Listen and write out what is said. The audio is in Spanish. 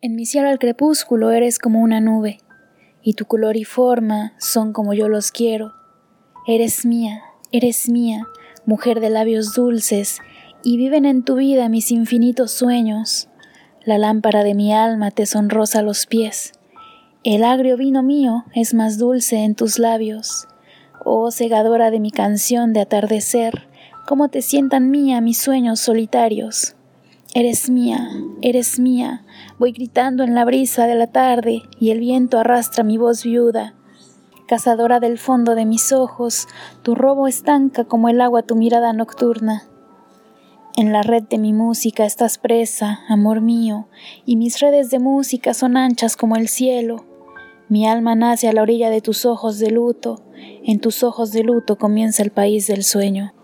En mi cielo al crepúsculo eres como una nube, y tu color y forma son como yo los quiero. Eres mía, eres mía, mujer de labios dulces, y viven en tu vida mis infinitos sueños. La lámpara de mi alma te sonrosa los pies. El agrio vino mío es más dulce en tus labios. Oh segadora de mi canción de atardecer, cómo te sientan mía mis sueños solitarios. Eres mía, eres mía, voy gritando en la brisa de la tarde y el viento arrastra mi voz viuda. Cazadora del fondo de mis ojos, tu robo estanca como el agua tu mirada nocturna. En la red de mi música estás presa, amor mío, y mis redes de música son anchas como el cielo. Mi alma nace a la orilla de tus ojos de luto, en tus ojos de luto comienza el país del sueño.